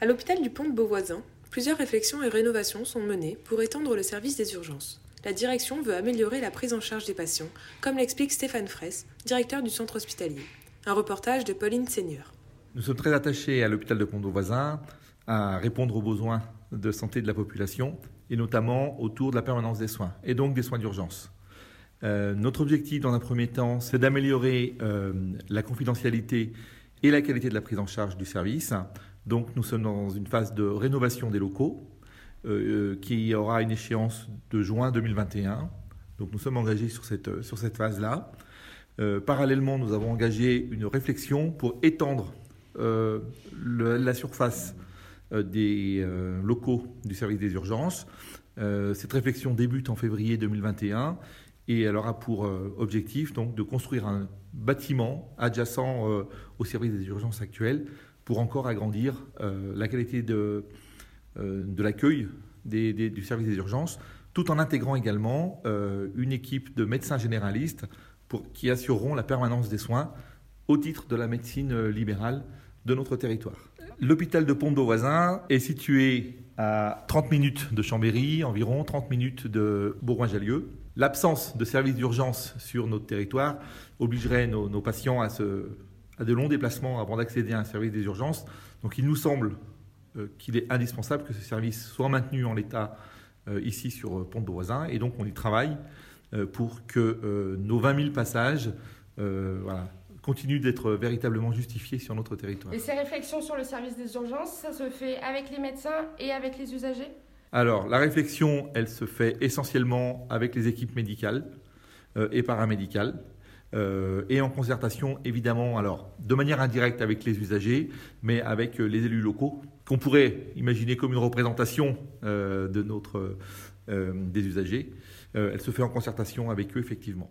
À l'hôpital du Pont de Beauvoisin, plusieurs réflexions et rénovations sont menées pour étendre le service des urgences. La direction veut améliorer la prise en charge des patients, comme l'explique Stéphane Fraisse, directeur du centre hospitalier. Un reportage de Pauline Seigneur. Nous sommes très attachés à l'hôpital de Pont de Beauvoisin à répondre aux besoins de santé de la population et notamment autour de la permanence des soins et donc des soins d'urgence. Euh, notre objectif dans un premier temps, c'est d'améliorer euh, la confidentialité et la qualité de la prise en charge du service. Donc nous sommes dans une phase de rénovation des locaux euh, qui aura une échéance de juin 2021. Donc nous sommes engagés sur cette, sur cette phase-là. parallèlement, nous avons engagé une réflexion pour étendre la surface des locaux du service des urgences. cette réflexion débute en février 2021 et elle aura pour euh, objectif donc de construire un bâtiment adjacent euh, au service des urgences actuelles pour encore agrandir euh, la qualité de, l'accueil du service des urgences, tout en intégrant également une équipe de médecins généralistes qui assureront la permanence des soins au titre de la médecine libérale de notre territoire. L'hôpital de Pont-de-Voisin est situé à 30 minutes de Chambéry, environ 30 minutes de Bourgoin-Jallieu. L'absence de services d'urgence sur notre territoire obligerait nos, patients à, de longs déplacements avant d'accéder à un service des urgences. Donc il nous semble euh, qu'il est indispensable que ce service soit maintenu en l'état euh, ici sur euh, Pont de Voisin. Et donc on y travaille pour que nos 20 000 passages continuent d'être véritablement justifiés sur notre territoire. Et ces réflexions sur le service des urgences, ça se fait avec les médecins et avec les usagers? Alors, la réflexion, elle se fait essentiellement avec les équipes médicales euh, et paramédicales. Euh, et en concertation, évidemment, alors de manière indirecte avec les usagers, mais avec euh, les élus locaux, qu'on pourrait imaginer comme une représentation de notre, des usagers. elle se fait en concertation avec eux, effectivement.